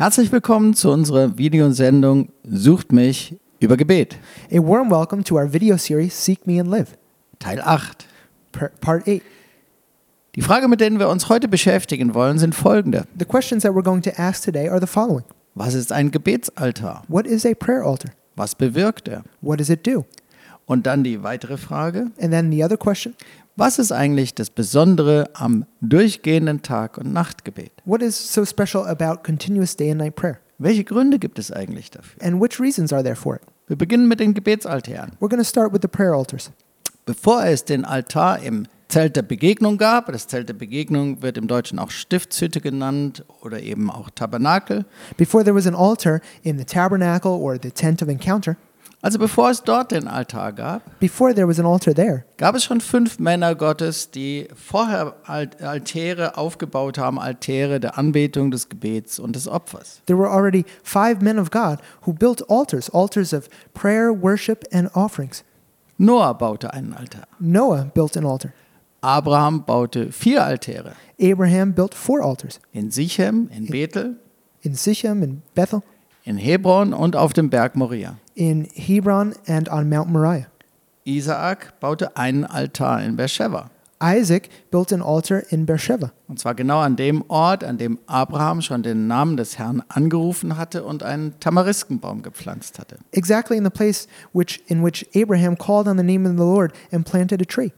Herzlich willkommen zu unserer Videosendung Sucht mich über Gebet, A warm welcome to our video series Seek Me and Live, Teil 8. per- part 8. Die Frage, mit denen wir uns heute beschäftigen wollen, sind folgende. The questions that we're going to ask today are the following Was ist ein Gebetsaltar? What is a prayer altar? Was bewirkt er? What does it do? Und dann die weitere Frage, And then the other question was ist eigentlich das Besondere am durchgehenden Tag- und Nachtgebet? What is so special about continuous day and night prayer? Welche Gründe gibt es eigentlich dafür? And which reasons are there for it? Wir beginnen mit den Gebetsaltären. We're going to start with the prayer altars. Bevor es den Altar im Zelt der Begegnung gab, das Zelt der Begegnung wird im Deutschen auch Stiftshütte genannt oder eben auch Tabernakel. Before there was an altar in the tabernacle or the tent of encounter, Also bevor es dort den Altar gab, before there was an altar there, gab es schon fünf Männer Gottes, die vorher Alt- Altäre aufgebaut haben, Altäre der Anbetung, des Gebets und des Opfers. there were already five men of God who built altars, altars of prayer, worship, and offerings. Noah baute einen Altar. Noah built an altar. Abraham baute vier Altäre. Abraham built four altars In Sichem, in Bethel, in Sichem, in Bethel, in Hebron und auf dem Berg Moria. in Hebron, and on Mount Moriah. Isaak baute einen Altar in Beersheba. Isaac built an altar in Beersheba, Und zwar genau an dem Ort, an dem Abraham schon den Namen des Herrn angerufen hatte und einen Tamariskenbaum gepflanzt hatte. exactly in the place which, in which Abraham called on the name of the Lord and planted a tree.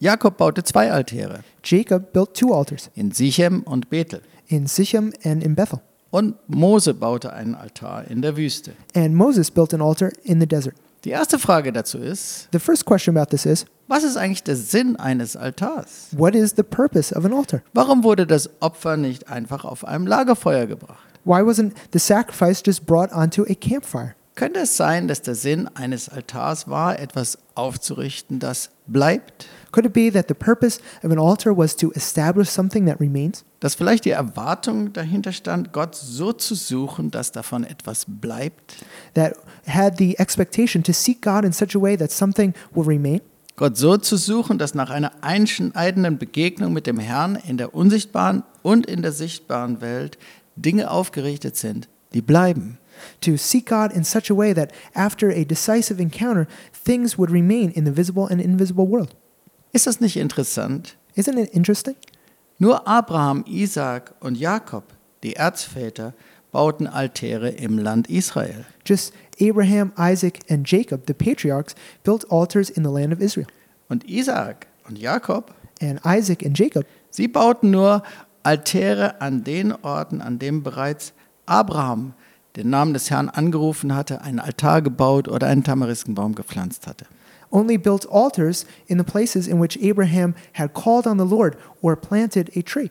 Jakob baute zwei Altäre, Jacob built two altars in Sichem und Bethel. in Sichem and in Bethel. Und Mose baute einen Altar in der Wüste. And Moses built an altar in the desert. Die erste Frage dazu ist, The first question about this is was ist eigentlich der Sinn eines Altars? what is the purpose of an altar? Warum wurde das Opfer nicht einfach auf einem Lagerfeuer gebracht? Why wasn't the sacrifice just brought onto a campfire? Könnte es sein, dass der Sinn eines Altars war, etwas aufzurichten, das bleibt? Could it be that the purpose of an altar was to establish something that remains? Dass vielleicht die Erwartung dahinter stand, Gott so zu suchen, dass davon etwas bleibt? That had the expectation to seek God in such a way that something will remain? Gott so zu suchen, dass nach einer einschneidenden Begegnung mit dem Herrn in der unsichtbaren und in der sichtbaren Welt Dinge aufgerichtet sind, die bleiben. To seek God in such a way that after a decisive encounter, things would remain in the visible and invisible world. Ist das nicht interessant? Isn't it interesting? Nur Abraham, Isaac und Jakob, die Erzväter, bauten Altäre im Land Israel. Just Abraham, Isaac, and Jacob, the patriarchs, built altars in the land of Israel. Und Isaac und Jakob, And Isaac and Jacob, sie bauten nur Altäre an den Orten, an denen bereits Abraham den Namen des Herrn angerufen hatte, einen Altar gebaut oder einen Tamariskenbaum gepflanzt hatte. only built altars in the places in which Abraham had called on the Lord or planted a tree.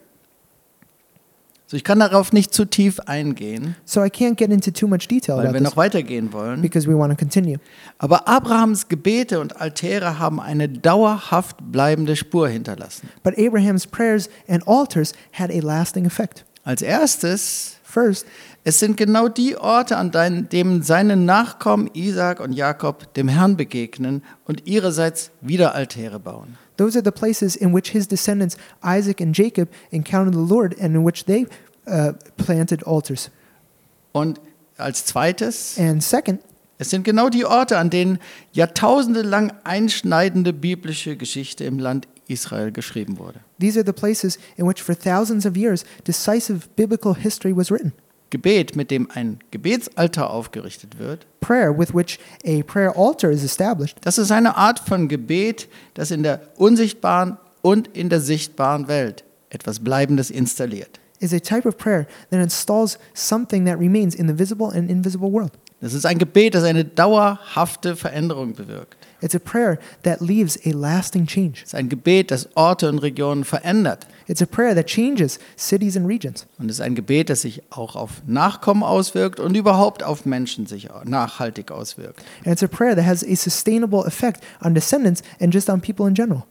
So, ich kann darauf nicht zu tief eingehen, So I can't get into too much detail weil wir noch weitergehen wollen. because we want to continue. Aber Abrahams Gebete und Altäre haben eine dauerhaft bleibende Spur hinterlassen. But Abraham's prayers and altars had a lasting effect. Als erstes, First, es sind genau die Orte, an denen seine Nachkommen Isaak und Jakob dem Herrn begegnen und ihrerseits wieder Altäre bauen. those are the places in which his descendants, Isaac and Jacob, encountered the Lord and in which they uh, planted altars. Und als zweites, And second, es sind genau die Orte, an denen jahrtausende lang einschneidende biblische Geschichte im Land Israel geschrieben wurde. these are the places in which for thousands of years decisive biblical history was written. Gebet, mit dem ein Gebetsaltar aufgerichtet wird, Prayer, with which a prayer altar is established, das ist eine Art von Gebet, das in der unsichtbaren und in der sichtbaren Welt etwas Bleibendes installiert. is a type of prayer that installs something that remains in the visible and invisible world. Das ist ein Gebet, das eine dauerhafte Veränderung bewirkt. It's a prayer that leaves a lasting change. Es ist ein Gebet, das Orte und Regionen verändert. It's a prayer that changes cities and regions. Und es ist ein Gebet, das sich auch auf Nachkommen auswirkt und überhaupt auf Menschen sich nachhaltig auswirkt. And it's a prayer that has a sustainable effect on descendants and just on people in general.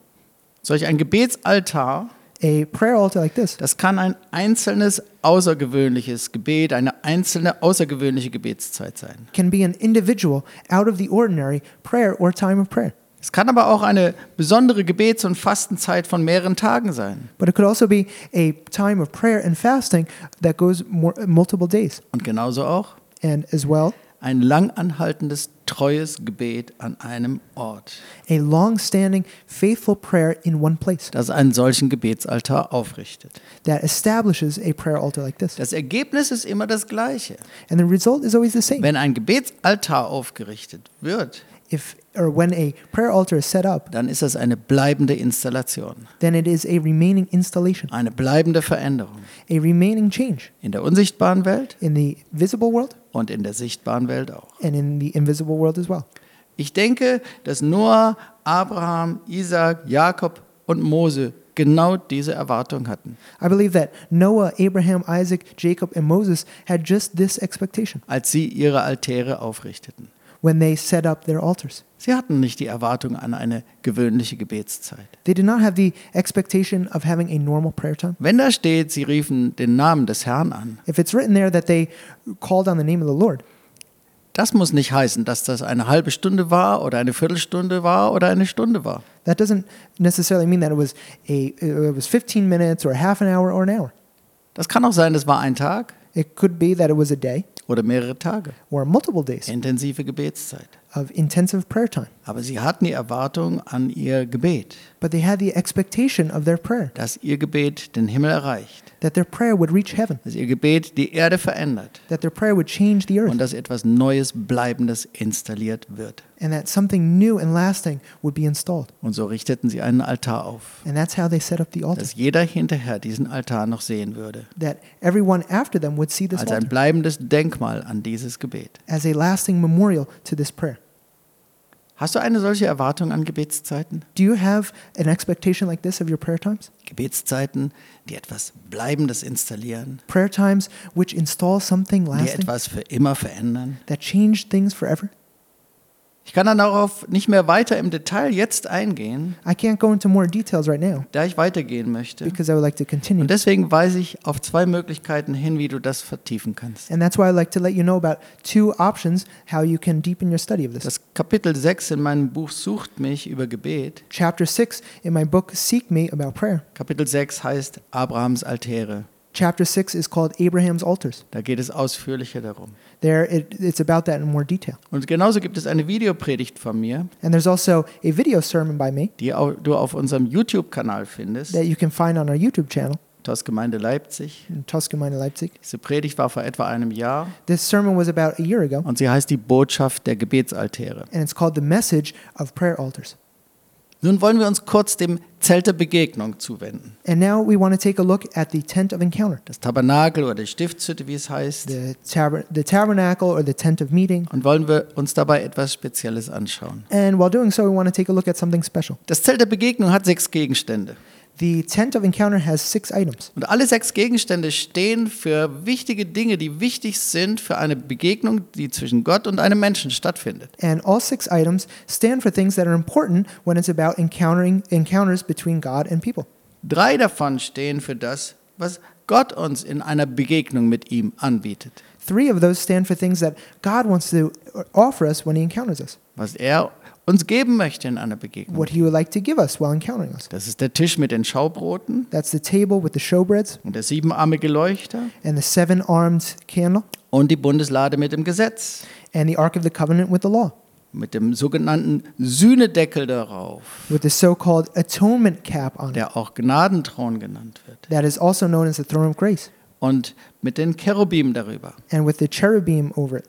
Solch ein Gebetsaltar, A prayer altar like this das kann ein einzelnes außergewöhnliches Gebet, eine einzelne außergewöhnliche Gebetszeit sein. can be an individual, out of the ordinary prayer or time of prayer. Es kann aber auch eine besondere Gebets- und Fastenzeit von mehreren Tagen sein. But it could also be a time of prayer and fasting that goes more, multiple days. Und genauso auch And as well, ein langanhaltendes, treues Gebet an einem Ort, a long standing, faithful prayer in one place das einen solchen Gebetsaltar aufrichtet. that establishes a prayer altar like this. Das Ergebnis ist immer das gleiche. And the result is always the same. Wenn ein Gebetsaltar aufgerichtet wird, If or when a prayer altar is set up, dann ist das eine bleibende Installation, then it is a remaining installation, eine bleibende Veränderung a remaining change in der unsichtbaren Welt in the visible world und in der sichtbaren Welt auch. and in the invisible world as well. Ich denke, dass Noah, Abraham, Isaac, Jakob und Mose genau diese Erwartung hatten, I believe that Noah, Abraham, Isaac, Jacob, and Moses had just this expectation als sie ihre Altäre aufrichteten. When they set up their altars. Sie hatten nicht die Erwartung an eine gewöhnliche Gebetszeit. They did not have the expectation of having a normal prayer time. Wenn da steht, sie riefen den Namen des Herrn an, If it's written there that they called on the name of the Lord, das muss nicht heißen, dass das eine halbe Stunde war oder eine Viertelstunde war oder eine Stunde war. that doesn't necessarily mean that it was a it was 15 minutes or half an hour or an hour. Das kann auch sein, das war ein Tag It could be that it was a day oder mehrere Tage. or multiple days Intensive Gebetszeit. of intensive prayer time. Aber sie hatten die Erwartung an ihr Gebet, But they had the expectation of their prayer dass ihr Gebet den Himmel erreicht, that their prayer would reach heaven, dass ihr Gebet die Erde verändert that their prayer would change the earth, und dass etwas Neues, Bleibendes installiert wird. And that something new and lasting would be installed. Und so richteten sie einen Altar auf, And that's how they set up the altar. dass jeder hinterher diesen Altar noch sehen würde, That everyone after them would see this als ein bleibendes Denkmal an dieses Gebet. as a lasting memorial to this prayer. Hast du eine solche Erwartung an Gebetszeiten? Do you have an expectation like this of your prayer times? Gebetszeiten, die etwas Bleibendes installieren, Prayer times which install something die lasting etwas für immer verändern? that change things forever? Ich kann dann darauf nicht mehr weiter im Detail jetzt eingehen, I can't go into more details right now da ich weitergehen möchte. because I would like to continue. Und deswegen weise ich auf zwei Möglichkeiten hin, wie du das vertiefen kannst. And that's why I'd like to let you know about two options how you can deepen your study of this. Das Kapitel 6 in meinem Buch Sucht mich über Gebet. Chapter 6 in my book Seek Me about prayer. Kapitel 6 heißt Abrahams Altäre. Chapter 6 is called Abraham's altars. Da geht es ausführlicher darum. There it, it's about that in more detail. Und genauso gibt es eine Videopredigt von mir, And there's also a video sermon by me die au- du auf unserem YouTube-Kanal findest, that you can find on our YouTube channel TOS Gemeinde Leipzig. in Tuscaloosa, Leipzig. Diese Predigt war vor etwa einem Jahr This sermon was about a year ago und sie heißt die Botschaft der Gebetsaltäre. and it's called The Message of Prayer Altars. Nun wollen wir uns kurz dem Zelt der Begegnung zuwenden. And now we want to take a look at the tent of encounter, Das Tabernakel oder die Stiftshütte, wie es heißt. the, tab- the tabernacle or the tent of meeting. Und wollen wir uns dabei etwas Spezielles anschauen. And while doing so, we want to take a look at something special. Das Zelt der Begegnung hat sechs Gegenstände. The tent of encounter has six items. Und alle sechs Gegenstände stehen für wichtige Dinge, die wichtig sind für eine Begegnung, die zwischen Gott und einem Menschen stattfindet. And all six items stand for things that are important when it's about encountering encounters between God and people. Drei davon stehen für das, was Gott uns in einer Begegnung mit ihm anbietet, Three of those stand for things that God wants to offer us when He encounters us, was er uns geben möchte in einer Begegnung. what He would like to give us while encountering us. Das ist der Tisch mit den Schaubroten That's the table with the showbreads und der siebenarmige Leuchter and the seven armed candle und die Bundeslade mit dem Gesetz, and the Ark of the Covenant with the law, mit dem sogenannten Sühnedeckel darauf, with the so called atonement cap on it. der auch Gnadenthron genannt wird, That is also known as the throne of grace, und mit den Cherubim darüber. and with the cherubim over it.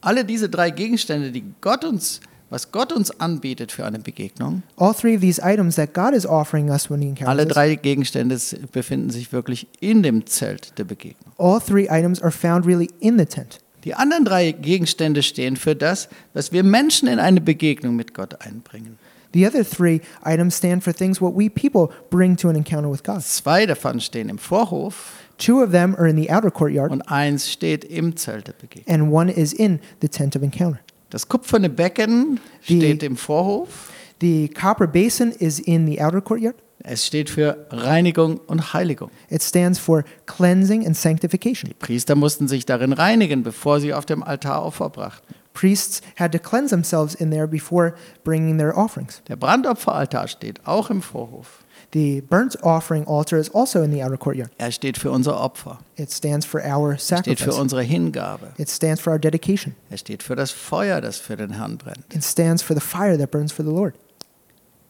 Alle diese drei Gegenstände, die Gott uns, was Gott uns anbietet für eine Begegnung, All three of these items that God is offering us when He encounters alle drei Gegenstände befinden sich wirklich in dem Zelt der Begegnung. all three items are found really in the tent. Die anderen drei Gegenstände stehen für das, was wir Menschen in eine Begegnung mit Gott einbringen. The other three items stand for things what we people bring to an encounter with God. Zwei davon stehen im Vorhof Two of them are in the outer courtyard, und eins steht im Zelt der Begegnung. and one is in the tent of encounter. Das kupferne Becken Die- steht im Vorhof. The copper basin is in the outer courtyard. Es steht für Reinigung und Heiligung. It stands for cleansing and sanctification. Die Priester mussten sich darin reinigen, bevor sie auf dem Altar Opfer brachten. Priests had to cleanse themselves in there before bringing their offerings. Der Brandopferaltar steht auch im Vorhof. The burnt offering altar is also in the outer courtyard. Er steht für unser Opfer. It stands for our Er steht für sacrifice. unsere Hingabe. It stands for our dedication. Er steht für das Feuer, das für den Herrn brennt. It stands for the fire that burns for the Lord.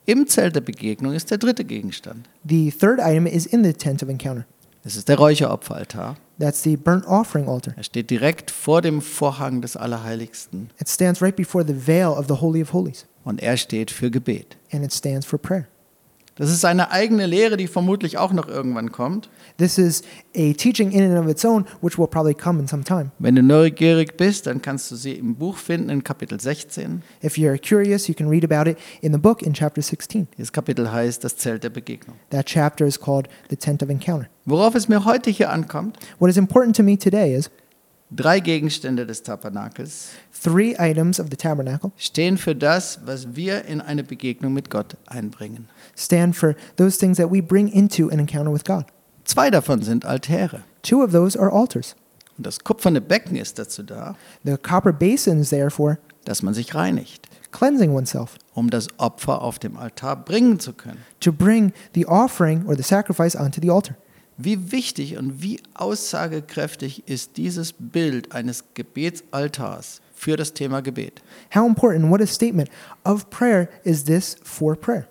Im Zelt der Begegnung ist der dritte Gegenstand. The third item is in the tent of encounter. Es ist der Räucheropferaltar. That's the burnt offering altar. Er steht direkt vor dem Vorhang des Allerheiligsten It stands right before the veil of the Holy of Holies, und er steht für Gebet. and it stands for prayer. Das ist eine eigene Lehre, die vermutlich auch noch irgendwann kommt. This is a teaching in and of its own, which will probably come in some time. Wenn du neugierig bist, dann kannst du sie im Buch finden in Kapitel 16. If you're curious, you can read about it in the book in chapter 16. Dieses Kapitel heißt das Zelt der Begegnung. That chapter is called the tent of encounter. Worauf es mir heute hier ankommt, What is important to me today is drei Gegenstände des Tabernakels three items of the tabernacle stehen für das, was wir in eine Begegnung mit Gott einbringen. stand for those things that we bring into an encounter with God. Zwei davon sind Altäre. Two of those are altars. Und das kupferne Becken ist dazu da, The copper basin is there for dass man sich reinigt, cleansing oneself, um das Opfer auf dem Altar bringen zu können. to bring the offering or the sacrifice onto the altar. Wie wichtig und wie aussagekräftig ist dieses Bild eines Gebetsaltars für das Thema Gebet. How important, what a statement of prayer is this for prayer?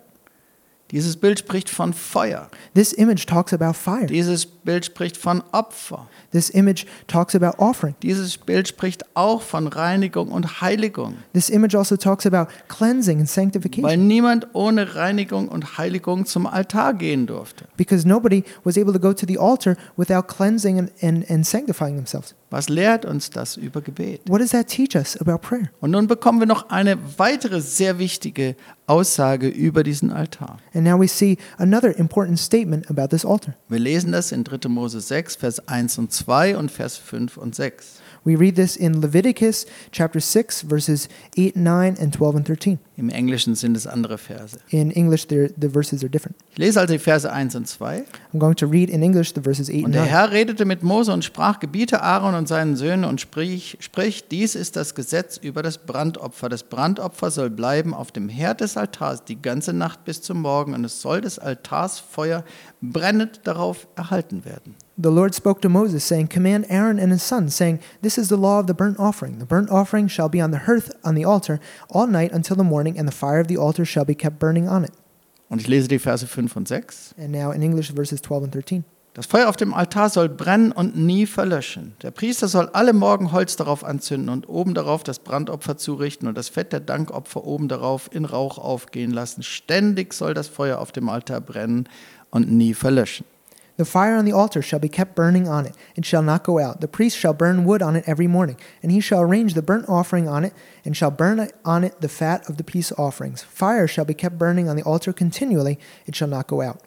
Dieses Bild spricht von Feuer. This image talks about fire. Dieses Bild spricht von Opfer. This image talks about offering. Dieses Bild spricht auch von Reinigung und Heiligung. This image also talks about cleansing and Weil sanctification niemand ohne Reinigung und Heiligung zum Altar gehen durfte. because nobody was able to go to the altar without cleansing and, and, and sanctifying themselves. Was lehrt uns das über Gebet? What does that teach us about prayer? Und nun bekommen wir noch eine weitere sehr wichtige Aussage über diesen Altar. And now we see another important statement about this altar. Wir lesen das in 3. Mose 6, Vers 1 und 2 und Vers 5 und 6. We read this in Leviticus chapter 6, verses 8, 9, and 12 and 13. Im Englischen sind es andere Verse. In English, the verses are different. Ich lese also die Verse 1 und 2. I'm going to read in English the verses 8 Und and der 9. Herr redete mit Mose und sprach, gebiete Aaron und seinen Söhnen und sprich, sprich, dies ist das Gesetz über das Brandopfer. Das Brandopfer soll bleiben auf dem Herd des Altars die ganze Nacht bis zum Morgen und es soll des Altars Feuer brennend darauf erhalten werden. The Lord spoke to Moses, saying, Command Aaron and his sons, saying, This is the law of the burnt offering. The burnt offering shall be on the hearth on the altar all night until the morning, and the fire of the altar shall be kept burning on it. Und ich lese die Verse 5 und 6. And now in English, verses 12 and 13. Das Feuer auf dem Altar soll brennen und nie verlöschen. Der Priester soll alle Morgen Holz darauf anzünden und oben darauf das Brandopfer zurichten und das Fett der Dankopfer oben darauf in Rauch aufgehen lassen. Ständig soll das Feuer auf dem Altar brennen und nie verlöschen. The fire on the altar shall be kept burning on it, it shall not go out. The priest shall burn wood on it every morning, and he shall arrange the burnt offering on it, and shall burn on it the fat of the peace offerings. Fire shall be kept burning on the altar continually, it shall not go out.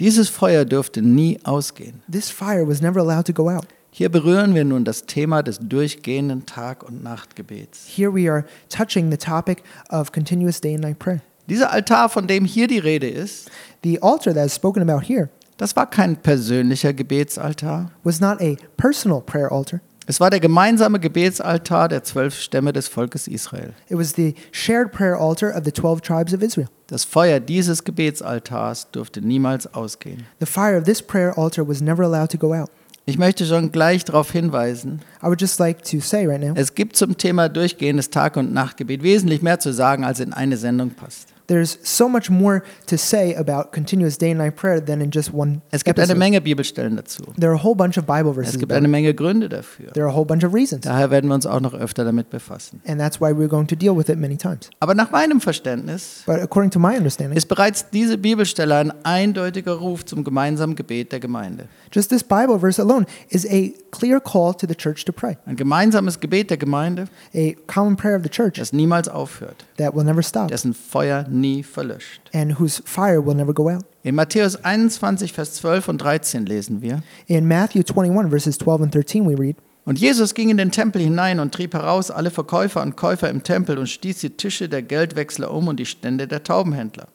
Dieses Feuer dürfte nie ausgehen. This fire was never allowed to go out. Hier berühren wir nun das Thema des durchgehenden Tag- und Nachtgebets. Here we are touching the topic of continuous day and night prayer. Dieser Altar, von dem hier die Rede ist, The altar that is spoken about here das war kein persönlicher Gebetsaltar. was not a personal prayer altar, Es war der gemeinsame Gebetsaltar der zwölf Stämme des Volkes Israel. it was the shared prayer altar of the 12 tribes of Israel. Das Feuer dieses Gebetsaltars durfte niemals ausgehen. The fire of this prayer altar was never allowed to go out. Ich möchte schon gleich darauf hinweisen, I would just like to say right now es gibt zum Thema durchgehendes Tag- und Nachtgebet wesentlich mehr zu sagen, als in eine Sendung passt. There's so much more to say about continuous day and night prayer than in just one Es gibt eine episode. Menge Bibelstellen dazu. There are a whole bunch of Bible verses. Es gibt eine. Menge Gründe dafür. There are a whole bunch of reasons. Daher werden wir uns auch noch öfter damit befassen. And that's why we're going to deal with it many times. Aber nach meinem Verständnis But according to my understanding, ist bereits diese Bibelstelle ein eindeutiger Ruf zum gemeinsamen Gebet der Gemeinde. just this Bible verse alone is a clear call to the church to pray. Ein gemeinsames Gebet der Gemeinde, A common prayer of the church das niemals aufhört, that will never stop dessen Feuer nie verlöscht. and whose fire will never go out. In Matthäus 21, Vers 12 und 13 lesen wir. In Matthew 21, verses 12 and 13, we read, Und Jesus ging in den Tempel hinein und trieb heraus alle Verkäufer und Käufer im Tempel und stieß die Tische der Geldwechsler um und die Stände der Taubenhändler.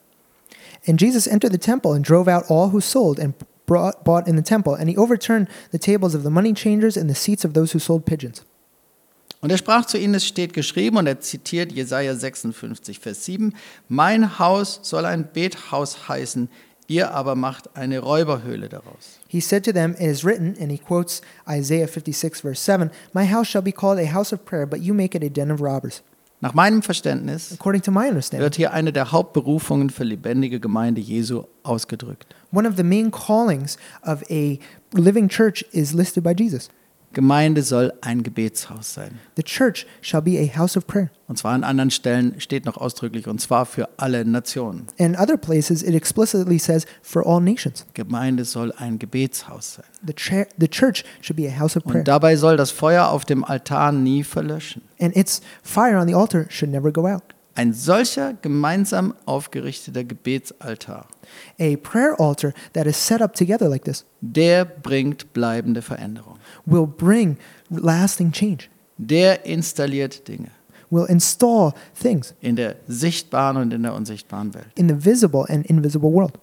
And Jesus entered the temple and drove out all who sold and brought, bought in the temple, and he overturned the tables of the money changers and the seats of those who sold pigeons. Und er sprach zu ihnen, es steht geschrieben, und er zitiert Jesaja 56, Vers 7, Mein Haus soll ein Bethaus heißen, ihr aber macht eine Räuberhöhle daraus. He said to them, It is written, and he quotes Isaiah 56, verse 7 My house shall be called a house of prayer, but you make it a den of robbers. Nach meinem Verständnis According to my understanding, wird hier eine der Hauptberufungen für lebendige Gemeinde Jesu ausgedrückt. one of the main callings of a living church is listed by Jesus. Gemeinde soll ein Gebetshaus sein. The church shall be a house of prayer. Und zwar an anderen Stellen steht noch ausdrücklich, und zwar für alle Nationen. And other places, it explicitly says, for all nations. Gemeinde soll ein Gebetshaus sein. The, the church should be a house of prayer. Und dabei soll das Feuer auf dem Altar nie verlöschen. And its fire on the altar should never go out. Ein solcher gemeinsam aufgerichteter Gebetsaltar, A prayer altar that is set up together like this der bringt bleibende Veränderung. will bring lasting change, Der installiert Dinge will install things in der sichtbaren und in der unsichtbaren Welt. in the visible and invisible world.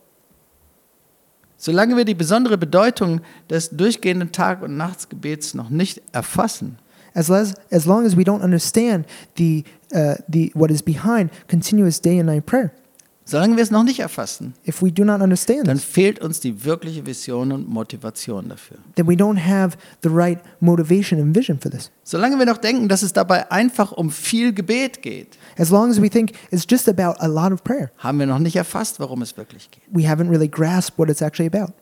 Solange wir die besondere Bedeutung des durchgehenden Tag- und Nachtsgebets noch nicht erfassen, As, les- as long as we don't understand the, uh, the, what is behind continuous day and night prayer, solange wir es noch nicht erfassen, if we do not understand dann this, fehlt uns die wirkliche Vision und Motivation dafür. then we don't have the right motivation and vision for this. Solange wir noch denken, dass es dabei einfach um viel Gebet geht, As long as we think it's just about a lot of prayer, haben wir noch nicht erfasst, worum es wirklich geht. we haven't really grasped what it's actually about.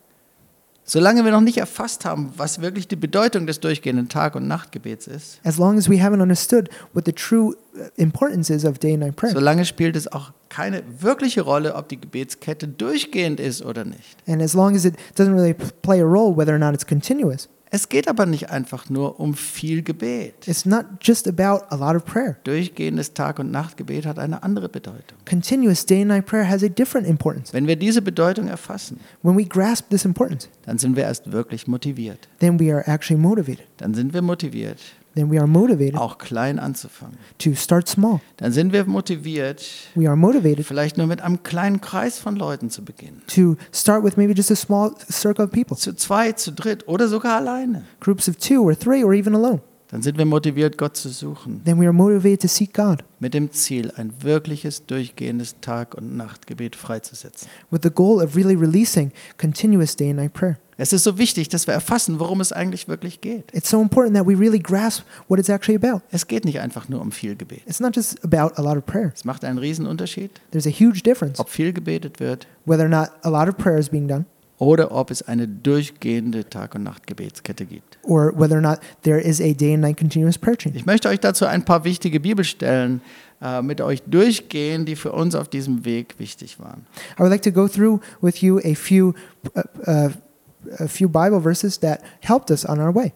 Solange wir noch nicht erfasst haben, was wirklich die Bedeutung des durchgehenden Tag- und Nachtgebets ist, As long as we haven't understood what the true uh, importance is of day and night prayer. solange spielt es auch keine wirkliche Rolle, ob die Gebetskette durchgehend ist oder nicht. And as long as it doesn't really play a role whether or not it's continuous, Es geht aber nicht einfach nur um viel Gebet. it's not just about a lot of prayer. Durchgehendes Tag- und Nachtgebet hat eine andere Bedeutung. Continuous day and night prayer has a different importance. Wenn wir diese Bedeutung erfassen, When we grasp this importance, dann sind wir erst wirklich motiviert. then we are actually motivated. Dann sind wir motiviert, Then we are motivated auch klein anzufangen. to start small. Dann sind wir motiviert, We are motivated vielleicht nur mit einem kleinen Kreis von Leuten zu beginnen. to start with maybe just a small circle of people, Zu zwei, zu dritt oder sogar alleine. groups of two or three or even alone. Dann sind wir motiviert, Gott zu suchen. Then we are motivated to seek God Mit dem Ziel, ein wirkliches, durchgehendes Tag- und Nachtgebet freizusetzen. with the goal of really releasing continuous day and night prayer. Es ist so wichtig, dass wir erfassen, worum es eigentlich wirklich geht. It's so important that we really grasp what it's actually about. Es geht nicht einfach nur um viel Gebet. It's not just about a lot of prayer. Es macht einen riesen Unterschied, There's a huge difference ob viel gebetet wird whether or not a lot of prayer is being done oder ob es eine durchgehende Tag- und Nachtgebetskette gibt. or whether or not there is a day and night continuous prayer chain. Ich möchte euch dazu ein paar wichtige Bibelstellen äh, mit euch durchgehen, die für uns auf diesem Weg wichtig waren. I would like to go through with you a few uh, uh, a few Bible verses that helped us on our way.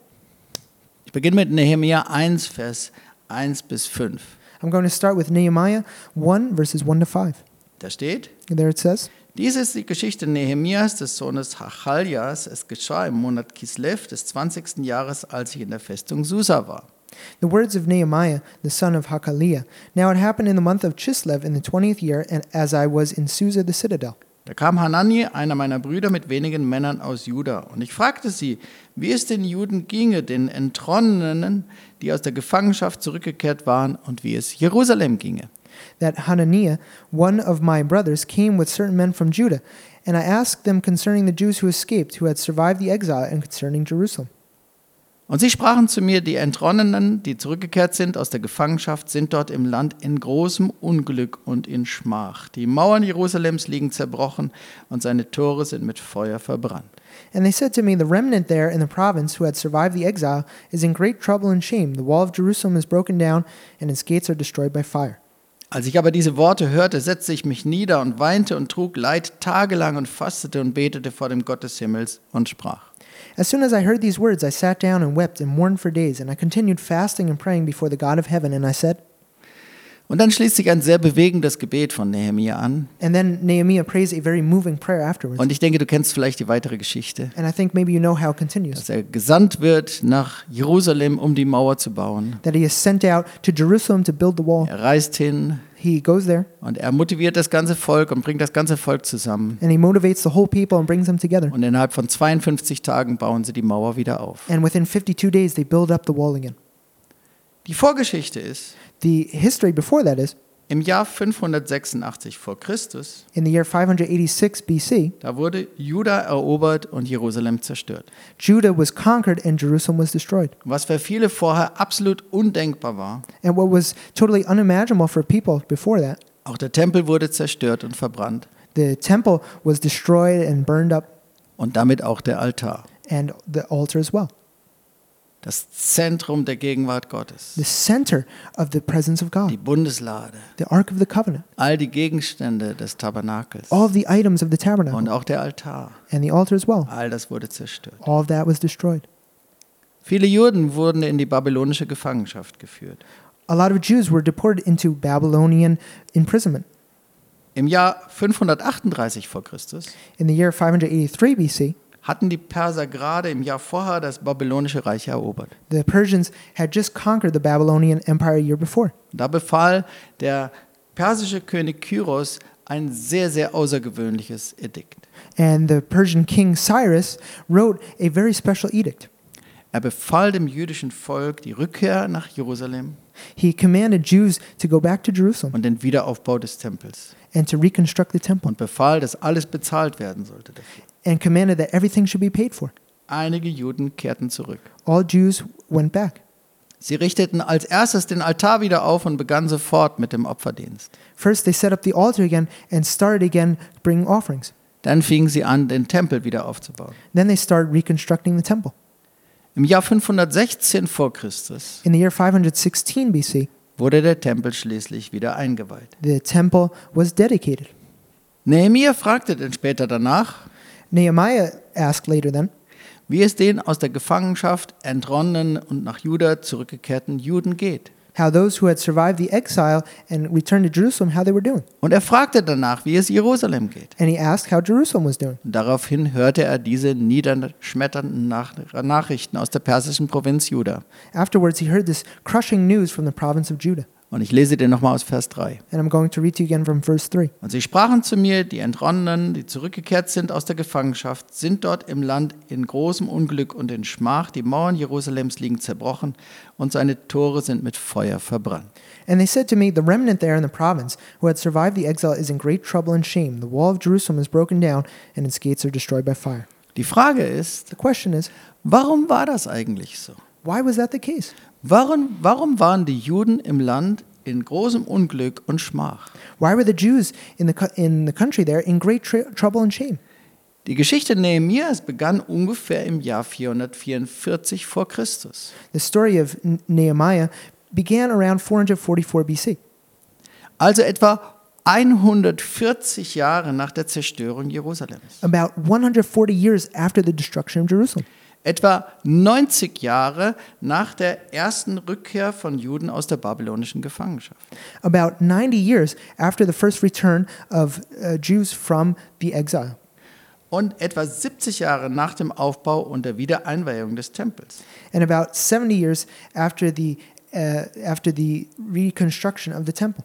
Ich beginne mit Nehemia 1, Vers 1 bis 5. I'm going to start with Nehemiah 1 verses 1 to 5. Da steht, there it says, Dies ist die Geschichte Nehemias, des Sohnes Hachaljas. Es geschah im Monat Kislev des 20. Jahres, als ich in der Festung Susa war. The words of Nehemiah, the son of Hakaliah. Now it happened in the month of Chislev in the 20th year, and as I was in Susa the citadel. Da kam Hanani, einer meiner Brüder, mit wenigen Männern aus Juda. Und ich fragte sie, wie es den Juden ginge, den Entronnenen, die aus der Gefangenschaft zurückgekehrt waren, und wie es Jerusalem ginge. That Hananiah, one of my brothers, came with certain men from Judah, and I asked them concerning the Jews who escaped, who had survived the exile, and concerning Jerusalem. Und sie sprachen zu mir, die Entronnenen, die zurückgekehrt sind aus der Gefangenschaft, sind dort im Land in großem Unglück und in Schmach. Die Mauern Jerusalems liegen zerbrochen und seine Tore sind mit Feuer verbrannt. And they said to me, The remnant there in the province who had survived the exile is in great trouble and shame. The wall of Jerusalem is broken down, and its gates are destroyed by fire. Als ich aber diese Worte hörte, setzte ich mich nieder und weinte und trug Leid tagelang und fastete und betete vor dem Gott des Himmels und sprach. As soon as I heard these words, I sat down and wept and mourned for days, and I continued fasting and praying before the God of heaven, and I said, Und dann schließt sich ein sehr bewegendes Gebet von Nehemia an. and then Nehemiah prays a very moving prayer afterwards. Und ich denke, du kennst vielleicht die weitere Geschichte. And I think maybe you know how it continues. Dass er gesandt wird nach Jerusalem, um die Mauer zu bauen. That he is sent out to Jerusalem to build the wall. Er reist hin He goes there und er motiviert das ganze Volk und bringt das ganze Volk zusammen. and he motivates the whole people and brings them together. Und innerhalb von 52 Tagen bauen sie die Mauer wieder auf. And within 52 days, they build up the wall again. Die Vorgeschichte ist, The history before that is im Jahr 586 vor Christus, in the year 586 BC, da wurde Juda erobert und Jerusalem zerstört. Judah was conquered and Jerusalem was destroyed. Was für viele vorher absolut undenkbar war. And what was totally unimaginable for people before that, Auch der Tempel wurde zerstört und verbrannt the temple was destroyed and burned up, und damit auch der Altar, and the altar as well. Das Zentrum der Gegenwart Gottes, The center of the presence of die God, Bundeslade, the Ark of the Covenant, all die Gegenstände des Tabernakels all the items of the und tabernacle, auch der Altar, and the altar as well. all das wurde zerstört. All of that was destroyed. Viele Juden wurden in die babylonische Gefangenschaft geführt. A lot of Jews were deported into Babylonian imprisonment. Im Jahr 538 vor Christus In the year 583 BC, hatten die Perser gerade im Jahr vorher das babylonische Reich erobert. the Persians had just conquered the Babylonian Empire a year before. Da befahl der persische König Kyros ein sehr, sehr außergewöhnliches Edikt. And the Persian king Cyrus wrote a very special edict. Er befahl dem jüdischen Volk die Rückkehr nach Jerusalem He commanded Jews to go back to Jerusalem und den Wiederaufbau des Tempels and to reconstruct the temple, und befahl, dass alles bezahlt werden sollte dafür. And commanded that everything should be paid for. Einige Juden kehrten zurück. All Jews went back. Sie richteten als erstes den Altar wieder auf und begannen sofort mit dem Opferdienst. First, they set up the altar again and started again bringing offerings. Dann fingen sie an, den Tempel wieder aufzubauen. Then they started reconstructing the temple. Im Jahr 516 vor Christus In the year 516 BC, wurde der Tempel schließlich wieder eingeweiht. the temple was dedicated. Nehemiah fragte dann später danach, Nehemiah asked later then wie es den aus der Gefangenschaft entronnenen und nach Juda zurückgekehrten Juden geht. how those who had survived the exile and returned to Jerusalem, how they were doing. Und er fragte danach, wie es Jerusalem geht. And he asked how Jerusalem was doing. Und daraufhin hörte er diese niederschmetternden Nach Nachrichten aus der persischen Provinz Juda. Afterwards, he heard this crushing news from the province of Judah. Und ich lese dir nochmal aus Vers 3. And I'm going to read to you again from verse 3. Und sie sprachen zu mir, die Entronnenen, die zurückgekehrt sind aus der Gefangenschaft, sind dort im Land in großem Unglück und in Schmach. Die Mauern Jerusalems liegen zerbrochen und seine Tore sind mit Feuer verbrannt. And they said to me, The remnant there in the province who had survived the exile is in great trouble and shame. The wall of Jerusalem is broken down, and its gates are destroyed by fire. Die Frage ist, The question is, warum war das eigentlich so? why was that the case? Warum, warum waren die Juden im Land in großem Unglück und Schmach? Why were the Jews in the, in the country there in great tr- trouble and shame? Die Geschichte Nehemias begann ungefähr im Jahr 444 vor Christus. The story of Nehemiah began around 444 BC, Also etwa 140 Jahre nach der Zerstörung Jerusalems. about 140 years after the destruction of Jerusalem, Etwa 90 Jahre nach der ersten Rückkehr von Juden aus der babylonischen Gefangenschaft. about 90 years after the first return of uh, Jews from the exile, Und etwa 70 Jahre nach dem Aufbau und der Wiedereinweihung des Tempels. and about 70 years after the, uh, after the reconstruction of the temple.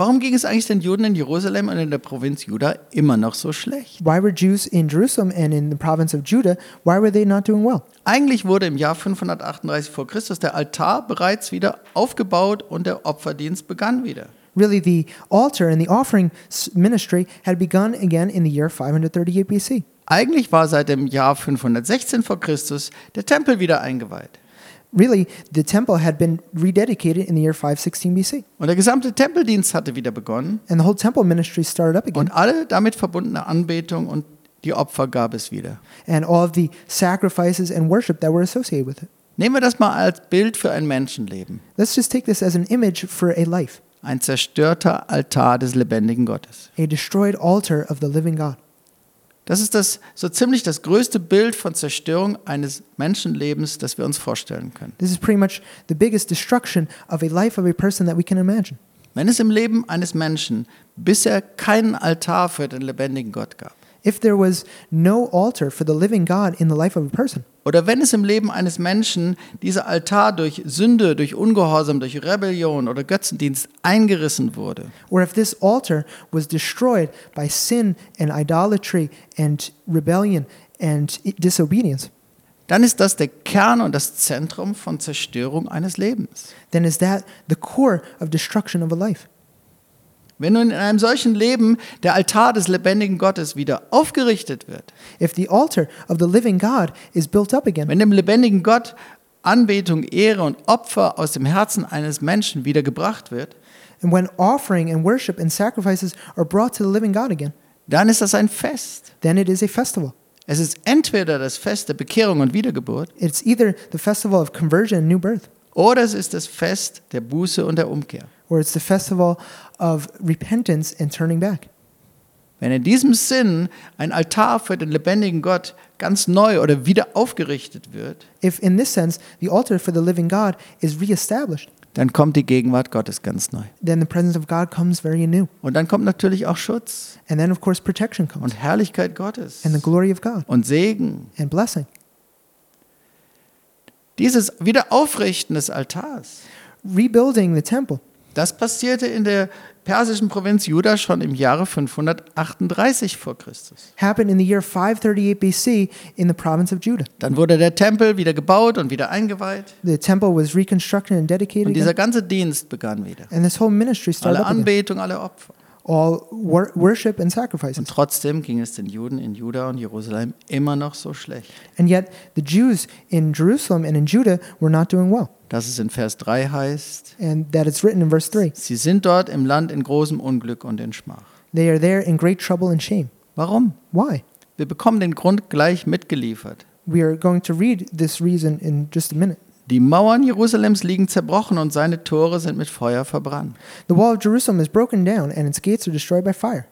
Warum ging es eigentlich den Juden in Jerusalem und in der Provinz Juda immer noch so schlecht? Why were Jews in Jerusalem and in the province of Judah, why were they not doing well? Eigentlich wurde im Jahr 538 vor Christus der Altar bereits wieder aufgebaut und der Opferdienst begann wieder. Really, the altar and the offering ministry had begun again in the year 538 BC. Eigentlich war seit dem Jahr 516 vor Christus der Tempel wieder eingeweiht. Really, the temple had been rededicated in the year 516 BC, Und der gesamte Tempeldienst hatte wieder begonnen and the whole temple ministry started up again, und alle damit verbundene Anbetung und die Opfer gab es wieder. and all of the sacrifices and worship that were associated with it. Nehmen wir das mal als Bild für ein Menschenleben. Let's just take this as an image for a life, Ein zerstörter Altar des lebendigen Gottes. a destroyed altar of the living God. Das ist das, so ziemlich das größte Bild von Zerstörung eines Menschenlebens, das wir uns vorstellen können. This is pretty much the biggest destruction of a life of a person that we can imagine. Wenn es im Leben eines Menschen bisher keinen Altar für den lebendigen Gott gab, If there was no altar for the living God in the life of a person, oder wenn es im Leben eines Menschen dieser Altar durch Sünde, durch Ungehorsam, durch Rebellion oder Götzendienst eingerissen wurde, or if this altar was destroyed by sin and idolatry and rebellion and disobedience, dann ist das der Kern und das Zentrum von Zerstörung eines Lebens. then is that the core of destruction of a life. Wenn nun in einem solchen Leben der Altar des lebendigen Gottes wieder aufgerichtet wird, If the altar of the living God is built up again, wenn dem lebendigen Gott Anbetung, Ehre und Opfer aus dem Herzen eines Menschen wieder gebracht wird, and when offering and worship and sacrifices are brought to the living God again, dann ist das ein Fest. then it is a festival. Es ist entweder das Fest der Bekehrung und Wiedergeburt It's either the festival of conversion and new birth, oder es ist das Fest der Buße und der Umkehr. Or it's the festival of repentance and turning back. Wenn in diesem Sinn ein Altar für den lebendigen Gott ganz neu oder wieder aufgerichtet wird, If, in this sense, the altar for the living God is reestablished, dann kommt die Gegenwart Gottes ganz neu. then the presence of God comes very anew. Und dann kommt natürlich auch Schutz And then, of course, protection comes, und Herrlichkeit Gottes and the glory of God, und Segen. and blessing. Dieses Wiederaufrichten des Altars, Rebuilding the temple. Das passierte in der persischen Provinz Juda schon im Jahre 538 vor Christus. happened in the year 538 BC in the province of Judah. Dann wurde der Tempel wieder gebaut und wieder eingeweiht The temple was reconstructed and dedicated, und dieser ganze Dienst begann wieder. and this whole ministry started Alle. Anbetung, alle Opfer. All wor- worship and sacrifices. Und trotzdem ging es den Juden in Juda und Jerusalem immer noch so schlecht. And yet, the Jews in Jerusalem and in Judah were not doing well. Dass es in Vers 3 heißt, And that it's written in verse 3 sie sind dort im Land in großem Unglück und in Schmach. they are there in great trouble and shame. Warum? Why? Wir bekommen den Grund gleich mitgeliefert. We are going to read this reason in just a minute. Die Mauern Jerusalems liegen zerbrochen und seine Tore sind mit Feuer verbrannt. The wall of Jerusalem is broken down, and its gates are destroyed by fire.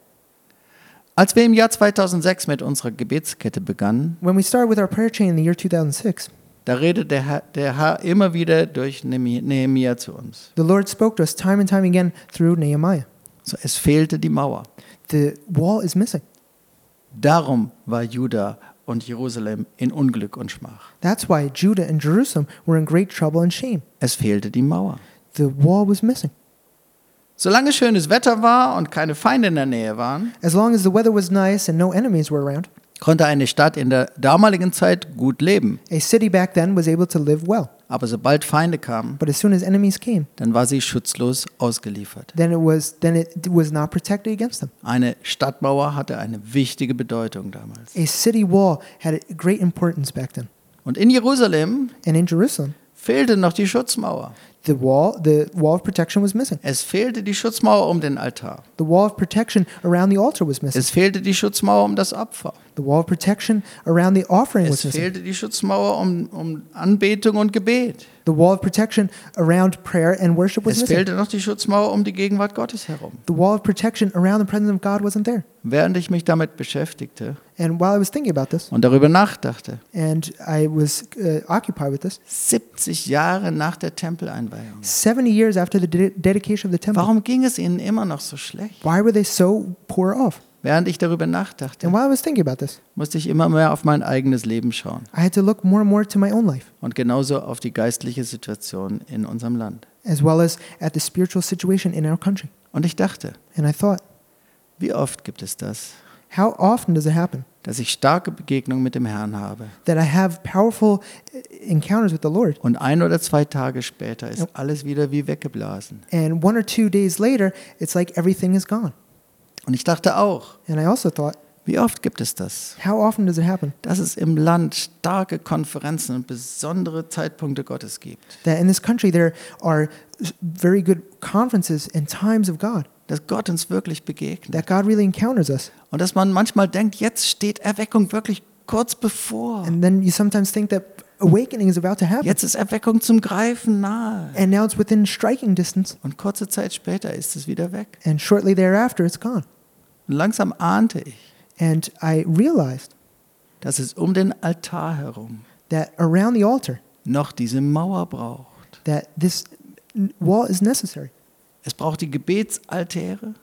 Als wir im Jahr 2006 mit unserer Gebetskette begannen, When we started with our prayer chain in the year 2006, da redet der Herr, der Herr immer wieder durch Nehemi- Nehemia zu uns. the Lord spoke to us time and time again through Nehemiah. So, es fehlte die Mauer. The wall is missing. Darum war Juda und Jerusalem in Unglück und Schmach. That's why Judah and Jerusalem were in great trouble and shame. Es fehlte die Mauer. The wall was missing. Solange schönes Wetter war und keine Feinde in der Nähe waren, As long as the weather was nice and no enemies were around, konnte eine Stadt in der damaligen Zeit gut leben. a city back then was able to live well. Aber sobald Feinde kamen, But as soon as enemies came, dann war sie schutzlos ausgeliefert. then it was then it was not protected against them. Eine Stadtmauer hatte eine wichtige Bedeutung damals. A city wall had a great importance back then. Und in Jerusalem And in Jerusalem, fehlte noch die Schutzmauer. The wall, the wall of protection was missing. Es fehlte die Schutzmauer um den Altar. The wall of protection around the altar was missing. Es fehlte die Schutzmauer um das Opfer. The wall of protection around the offering Es was missing. fehlte die Schutzmauer um, um Anbetung und Gebet. The wall of protection around prayer and worship was Es missing. fehlte noch die Schutzmauer um die Gegenwart Gottes herum. The wall of protection around the presence of God wasn't there. Während ich mich damit beschäftigte And while I was thinking about this, und darüber nachdachte, and I was uh, occupied with this, 70 Jahre nach der Tempeleinweihung, 70 years after the de- dedication of the temple, warum ging es ihnen immer noch so schlecht? why were they so poor off? Während ich darüber nachdachte, And while I was thinking about this, musste ich immer mehr auf mein eigenes Leben schauen I had to look more and more to my own life, und genauso auf die geistliche Situation in unserem Land. as well as at the spiritual situation in our country. Und ich dachte, And I thought, wie oft gibt es das, how often does it happen? Dass ich starke Begegnungen mit dem Herrn habe. That I have powerful uh, encounters with the Lord, und ein oder zwei Tage später ist alles wieder wie weggeblasen. and one or two days later, it's like everything is gone? Und ich dachte auch, And I also thought, wie oft gibt es das, how often does it happen? Dass es im Land starke Konferenzen und besondere Zeitpunkte Gottes gibt, that in this country there are very good conferences and times of God, dass Gott uns wirklich begegnet that God really encounters us? und dass man manchmal denkt, jetzt steht Erweckung wirklich kurz bevor. And then you sometimes think that awakening is about to happen, Jetzt ist Erweckung zum Greifen nahe. and now it's within striking distance, Und kurze Zeit später ist es wieder weg. and shortly thereafter it's gone. Und langsam ahnte ich, And I realized dass es um den Altar herum that around the altar, noch diese Mauer braucht. that this wall is necessary. Es braucht die Gebetsaltäre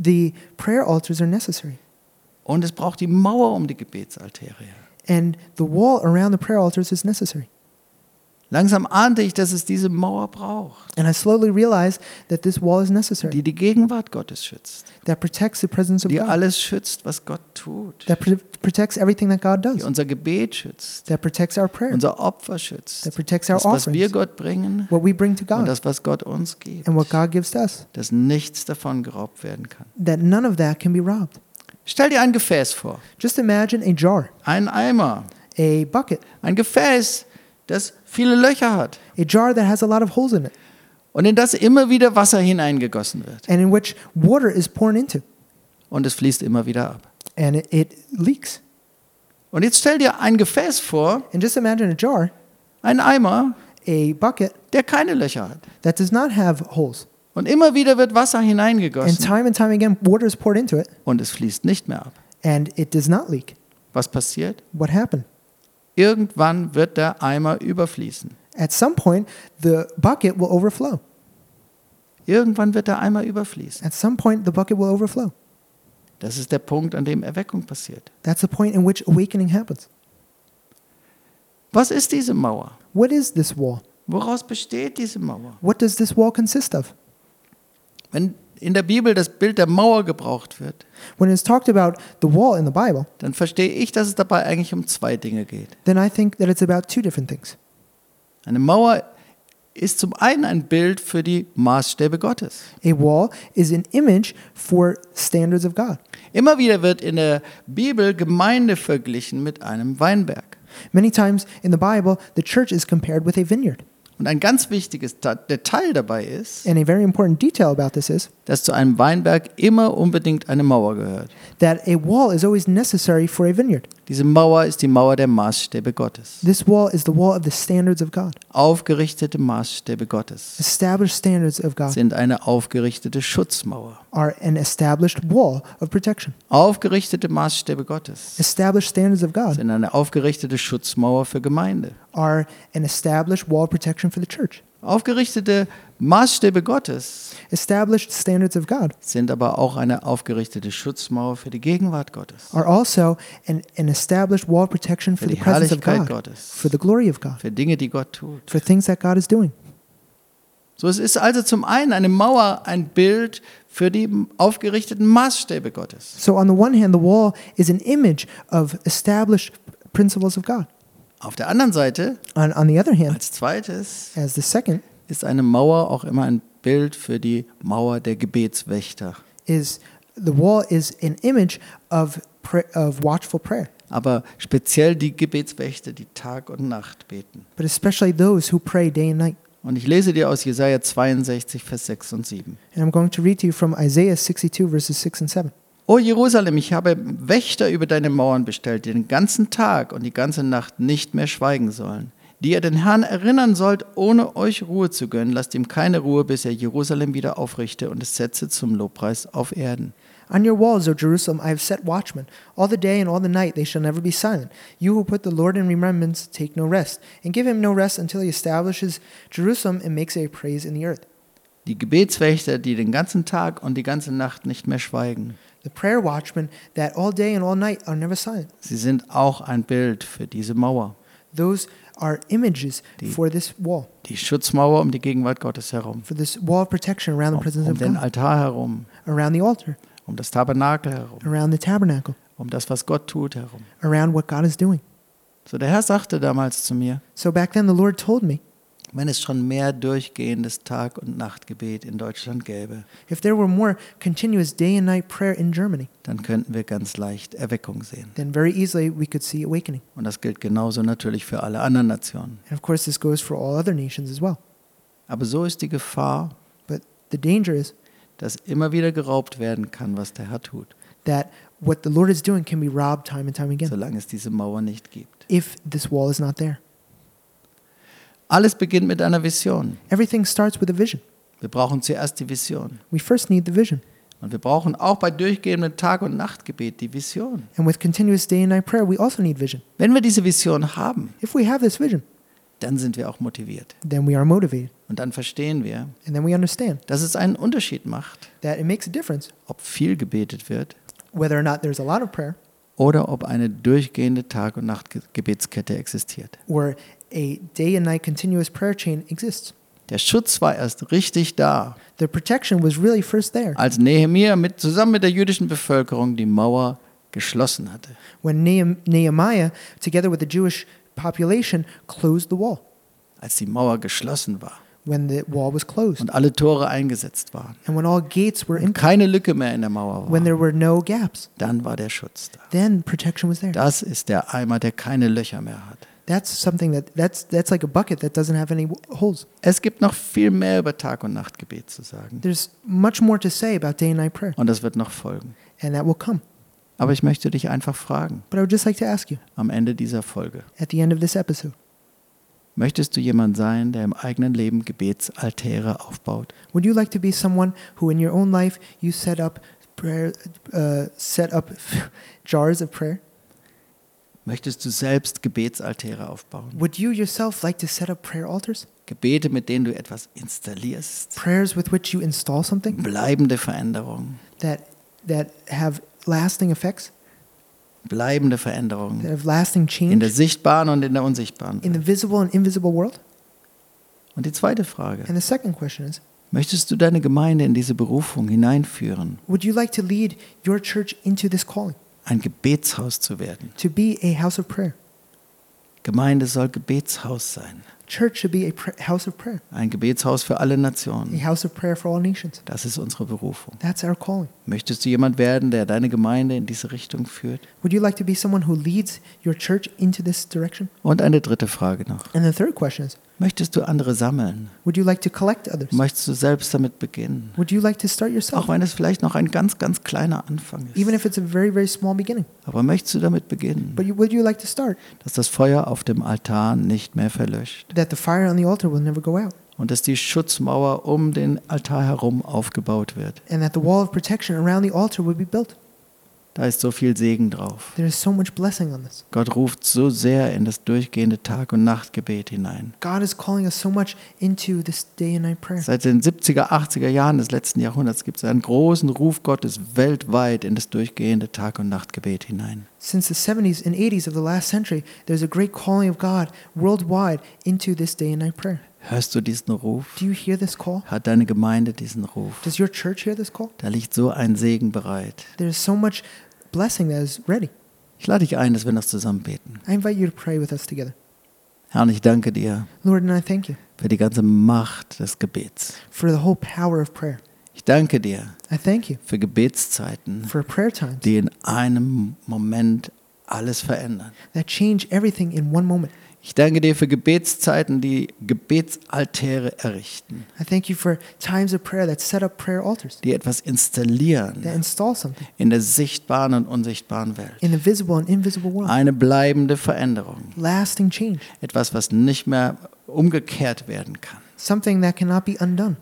The prayer altars are necessary, und es braucht die Mauer um die Gebetsaltäre. and the wall around the prayer altars is necessary. Langsam ahnte ich, dass es diese Mauer braucht, And I slowly realized that this wall is necessary, die die Gegenwart Gottes schützt, that protects the presence of die God, alles schützt, was Gott tut, that pr- protects everything that God die does, unser Gebet schützt, that protects our prayer, unser Opfer schützt, that protects our das, was wir offerings, Gott bringen what we bring to und God, das, was Gott uns gibt, and what God gives to us, dass nichts davon geraubt werden kann. that none of that can be robbed. Stell dir ein Gefäß vor, Just imagine a jar, ein Eimer, a bucket, ein Gefäß, das viele Löcher hat a jar that has a lot of holes in it, und in das immer wieder Wasser hineingegossen wird and in which water is poured into, und es fließt immer wieder ab. and it, it leaks. Und jetzt stell dir ein Gefäß vor, And just imagine a jar, ein Eimer, a bucket der keine Löcher hat. that does not have holes. Und immer wieder wird Wasser And hineingegossen time and time again, water is poured into it, und es fließt nicht mehr ab. and it does not leak. Was passiert? What happened? Irgendwann wird der Eimer überfließen. At some point, the bucket will overflow. Irgendwann wird der Eimer überfließen. At some point, the bucket will overflow. Das ist der Punkt, an dem Erweckung passiert. That's the point in which awakening happens. Was ist diese Mauer? What is this wall? Woraus besteht diese Mauer? What does this wall consist of? Wenn in der Bibel das Bild der Mauer gebraucht wird, When it's talked about the wall in the Bible, dann verstehe ich, dass es dabei eigentlich um zwei Dinge geht. then I think that it's about two different things. Eine Mauer ist zum einen ein Bild für die Maßstäbe Gottes. A wall is an image for standards of God. Immer wieder wird in der Bibel Gemeinde verglichen mit einem Weinberg. Many times in the Bible, the church is compared with a vineyard. Und ein ganz wichtiges Ta- Detail dabei ist, And a very important detail about this is dass zu einem Weinberg immer unbedingt eine Mauer gehört. that a wall is always necessary for a vineyard. Diese Mauer ist die Mauer der Maßstäbe Gottes. This wall is the wall of the standards of God. Aufgerichtete Maßstäbe Gottes Established standards of God sind eine aufgerichtete Schutzmauer. are an established wall of protection. Aufgerichtete Maßstäbe Gottes Established standards of God sind eine aufgerichtete Schutzmauer für Gemeinde. Are an established wall protection for the church. Aufgerichtete Maßstäbe Gottes Established standards of God sind aber auch eine aufgerichtete Schutzmauer für die Gegenwart Gottes, are also an, an established wall protection for für the die presence of Herrlichkeit God, Gottes, for the glory of God, für Dinge, die Gott tut. for things that God is doing. So, es ist also zum einen eine Mauer, ein Bild für die aufgerichteten Maßstäbe Gottes. So, on the one hand, the wall is an image of established principles of God. Auf der anderen Seite, On, on the other hand, als zweites, as the second, ist eine Mauer auch immer ein Bild für die Mauer der Gebetswächter. is the wall is an image of, pra- of watchful prayer, Aber speziell die Gebetswächter, die Tag und Nacht beten. but especially those who pray day and night. Und ich lese dir aus Jesaja 62, Vers 6 und 7. And I'm going to read to you from Isaiah 62, verses 6 and 7. O Jerusalem, ich habe Wächter über deine Mauern bestellt, die den ganzen Tag und die ganze Nacht nicht mehr schweigen sollen. Die ihr den Herrn erinnern sollt, ohne euch Ruhe zu gönnen. Lasst ihm keine Ruhe, bis er Jerusalem wieder aufrichte und es setze zum Lobpreis auf Erden. On your walls, O Jerusalem, I have set watchmen. All the day and all the night they shall never be silent. You who put the Lord in remembrance, take no rest, and give him no rest until he establishes Jerusalem and makes a praise in the earth. Die Gebetswächter, die den ganzen Tag und die ganze Nacht nicht mehr schweigen. The prayer watchmen that all day and all night are never silent. Sie sind auch ein Bild für diese Mauer. Those are images Die- for this wall, Die Schutzmauer um die Gegenwart Gottes herum. for this wall of protection around the Um, presence um of den God, Altar herum. around the altar, Um das Tabernakel herum. around the tabernacle, Um das, was Gott tut herum. around what God is doing. So der Herr sagte damals zu mir, So back then, the Lord told me wenn es schon mehr durchgehendes Tag- und Nachtgebet in Deutschland gäbe, if there were more continuous day and night prayer in Germany, dann könnten wir ganz leicht Erweckung sehen. then very easily we could see awakening. Und das gilt genauso natürlich für alle anderen Nationen. And of course, this goes for all other nations as well. Aber so ist die Gefahr, But the danger is dass immer wieder geraubt werden kann, was der Herr tut, that what the Lord is doing can be robbed time and time again solange es diese Mauer nicht gibt. if this wall is not there. Alles beginnt mit einer Vision. Everything starts with a vision. Wir brauchen zuerst die Vision. We first need the vision. Und wir brauchen auch bei durchgehendem Tag- und Nachtgebet die Vision. And with continuous day and night prayer, we also need vision. Wenn wir diese Vision haben, If we have this vision, dann sind wir auch motiviert. then we are motivated. Und dann verstehen wir, And then we understand dass es einen Unterschied macht, that it makes a difference ob viel gebetet wird whether or not there's a lot of prayer oder ob eine durchgehende Tag- und Nachtgebetskette existiert. or a day and night continuous prayer chain exists. Der Schutz war erst richtig da, The protection was really first there als Nehemia mit, zusammen mit der jüdischen Bevölkerung die Mauer geschlossen hatte. when Nehem- Nehemiah, together with the Jewish population, closed the wall. Als die Mauer geschlossen war When the wall was closed und alle Tore eingesetzt waren. and when all gates were in, keine Lücke mehr in der Mauer when war. there were no gaps, Dann war der Schutz da. then protection was there. Das ist der Eimer, der keine Löcher mehr hat. That's something that that's that's like a bucket that doesn't have any holes. Es gibt noch viel mehr über Tag- und Nachtgebet zu sagen. There's much more to say about day and night prayer, Und das wird noch folgen. and that will come. Aber ich möchte dich einfach fragen, But I would just like to ask you am Ende dieser Folge. at the end of this episode, Möchtest du jemand sein, der im eigenen Leben Gebetsaltäre aufbaut? would you like to be someone who in your own life you set up prayer uh, set up jars of prayer? Möchtest du selbst Gebetsaltäre aufbauen? Would you yourself like to set up prayer altars? Gebete, mit denen du etwas installierst? Prayers with which you install something Bleibende Veränderungen. that that have lasting effects, Bleibende that Veränderungen. have lasting In der change sichtbaren und in der unsichtbaren. in the Welt. visible and invisible world? Und die zweite Frage. And the second question is, Möchtest du deine Gemeinde in diese Berufung hineinführen, would you like to lead your church into this calling ein Gebetshaus zu werden? to be a house of prayer? Gemeinde soll Gebetshaus sein. Church should be a house of prayer, Ein Gebetshaus für alle a Nationen. house of prayer for all nations. Das ist unsere Berufung. That's our calling. Möchtest du jemand werden, der deine Gemeinde in diese Richtung führt? Would you like to be someone who leads your church into this direction? Und eine dritte Frage noch. And the third question is, Möchtest du andere sammeln? would you like to collect others? Möchtest du selbst damit beginnen? Would you like to start Auch wenn es vielleicht noch ein ganz, ganz kleiner Anfang Even ist. if it's a very, very small beginning. Aber möchtest du damit beginnen, But you, would you like to start? dass das Feuer auf dem Altar nicht mehr verlöscht That the fire on the altar will never go out. und dass die Schutzmauer um den Altar herum aufgebaut wird? And that the wall of protection around the altar would be built. Da ist so viel Segen drauf. There is so much blessing on this. Gott ruft so sehr in das durchgehende Tag- und Nachtgebet hinein. God is calling us so much into this day and night prayer. Seit den 70er, 80er Jahren des letzten Jahrhunderts gibt es einen großen Ruf Gottes weltweit in das durchgehende Tag- und Nachtgebet hinein. Since the 70s and 80s of the last century, there's a great calling of God worldwide into this day and night prayer. Hörst du diesen Ruf? Do you hear this call? Hat deine Gemeinde diesen Ruf? Does your church hear this call? Da liegt so ein Segen bereit. There's so much blessing that is ready. Ich lade dich ein, dass wir noch zusammen beten. I invite you to pray with us together. Herr, und ich danke dir Lord, and I thank you für die ganze Macht des Gebets. for the whole power of prayer. Ich danke dir I thank you für Gebetszeiten, for prayer times die in einem Moment alles verändern. that change everything in one moment. Ich danke dir für Gebetszeiten, die Gebetsaltäre errichten, I thank you for times of prayer that set up prayer altars, die etwas that installieren install something in der sichtbaren und unsichtbaren Welt. in the visible and invisible world. Eine bleibende Veränderung, Lasting change, etwas, was nicht mehr umgekehrt werden kann. something that cannot be undone.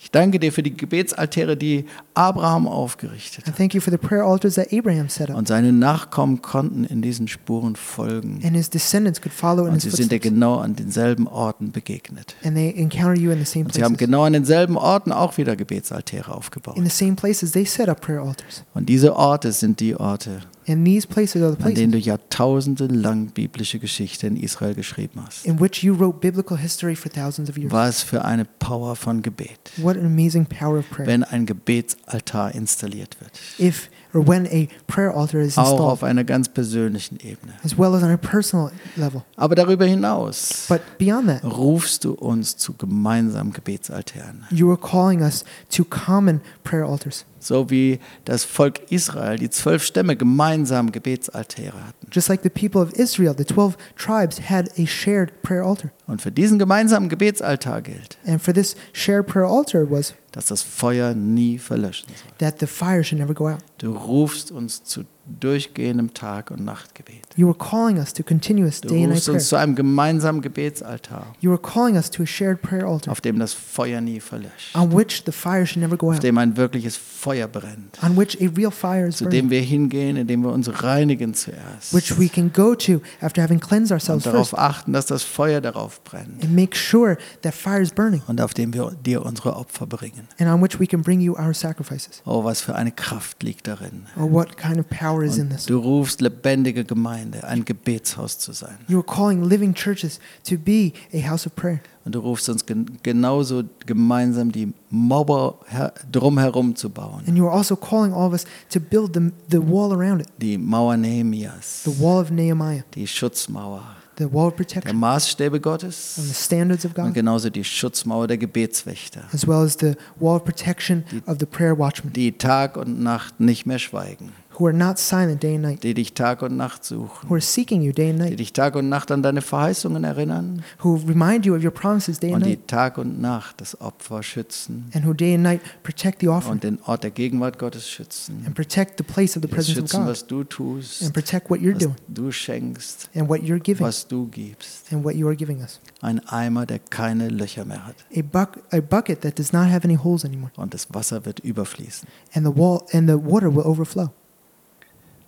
Ich danke dir für die Gebetsaltäre, die Abraham aufgerichtet hat. thank you for the prayer altars that Abraham set up, Und seine Nachkommen konnten in diesen Spuren folgen. and his descendants could follow in Und his sie sind dir footsteps. genau an denselben Orten begegnet. And they encounter you in the same Und sie haben places. genau an denselben Orten auch wieder Gebetsaltäre aufgebaut. In the same places, they set up prayer altars. Und diese Orte sind die Orte, And these places are the an denen places du jahrtausende lang biblische Geschichte in Israel geschrieben hast. in which you wrote biblical history for thousands of years. Was für eine Power von Gebet, What an amazing power of prayer. wenn ein Gebetsaltar installiert wird. If or when a prayer altar is Auch installed, auf einer ganz persönlichen Ebene. as well as on a personal level. Aber darüber hinaus But beyond that, rufst du uns zu gemeinsamen Gebetsaltären. you are calling us to common prayer altars. So wie das Volk Israel, die zwölf Stämme gemeinsam Gebetsaltäre hatten. Just like the people of Israel, the 12 tribes had a shared prayer altar. Und für diesen gemeinsamen Gebetsaltar gilt, And for this shared prayer altar was dass das Feuer nie verlöschen soll. that the fire should never go out. Du rufst uns zu durchgehendem Tag- und Nachtgebet. You are calling us to continuous Du day and night rufst uns prayer. zu einem gemeinsamen Gebetsaltar, You are calling us to a shared prayer altar auf dem das Feuer nie verlöscht, on which the fire should never go auf out, dem ein wirkliches Feuer brennt, on which a real fire is zu dem wir hingehen, indem wir uns reinigen zuerst which we can go to after having cleansed ourselves und darauf first achten, dass das Feuer darauf brennt and make sure that fire is burning und auf dem wir dir unsere Opfer bringen. and on which we can bring you our sacrifices. Oh, was für eine Kraft liegt darin. Or what kind of power power is in Und this. du rufst lebendige Gemeinde, ein Gebetshaus zu sein. You are calling living churches to be a house of prayer. Und du rufst uns gen genauso gemeinsam die Mauer her drumherum zu bauen. And you are also calling all of us to build the, the wall around it. Die Mauer Nehemias, the wall of Nehemiah, die Schutzmauer. The wall of der protection, Maßstäbe and the Gottes standards of und God, genauso die Schutzmauer der Gebetswächter, as well as the wall of protection of the prayer watchmen, die Tag und Nacht nicht mehr schweigen, who are not silent day and night, die dich Tag und Nacht suchen, who are seeking you day and die night, dich Tag und Nacht an deine Verheißungen erinnern who remind you of your promises day and und die night, Tag und Nacht das Opfer schützen and who day and night protect the offering und den Ort der Gegenwart Gottes schützen. and protect the place of the Das presence of schützen, God was du tust, and protect what you're was doing du schenkst, and what you're giving was du gibst. and what you are giving us. Ein Eimer, der keine Löcher mehr hat. A, buck, a bucket that does not have any holes anymore, Und das Wasser wird überfließen. and the wall and the water will overflow.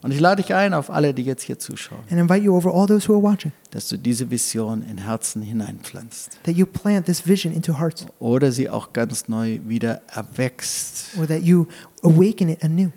Und ich lade dich ein, auf alle, die jetzt hier zuschauen, And invite you over all those who are watching dass du diese Vision in Herzen hineinpflanzt. that you plant this vision into hearts, Oder sie auch ganz neu wieder erwächst. or that you awaken it anew,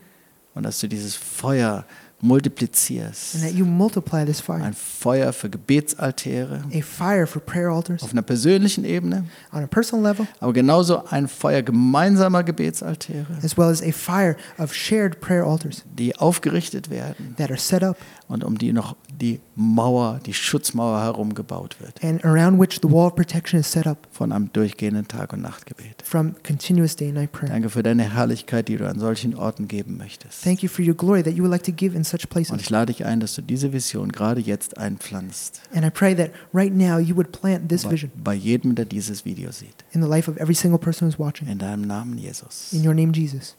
Und dass du dieses Feuer multiplizierst. and that you multiply this fire, Ein Feuer für Gebetsaltäre. A fire for prayer altars. Auf einer persönlichen Ebene, on a personal level, aber genauso ein Feuer gemeinsamer Gebetsaltäre, as well as a fire of shared prayer altars. Die aufgerichtet werden. That are set up und um die noch die Mauer, die Schutzmauer herum gebaut wird and around which the wall of protection is set up von einem durchgehenden Tag- und Nachtgebet. from continuous day and night prayer. Danke für deine Herrlichkeit, die du an solchen Orten geben möchtest. Thank you for your glory that you would like to give in such Und places. ich lade dich ein, dass du diese Vision gerade jetzt einpflanzt. And I pray that right now you would plant this Bei, vision bei jedem, der dieses Video sieht. in the life of every single person who's watching. In deinem Namen Jesus. In your name, Jesus.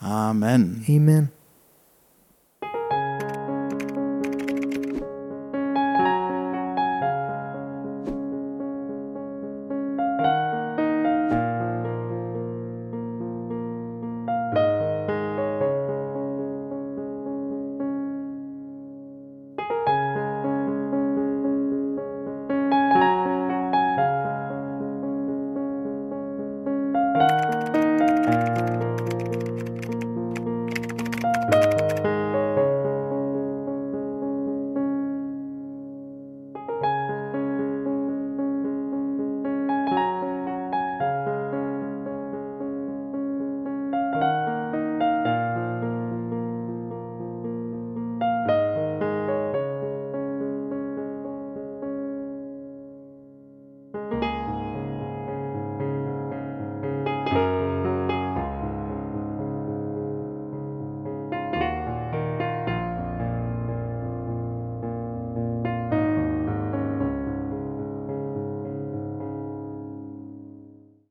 Amen. Amen.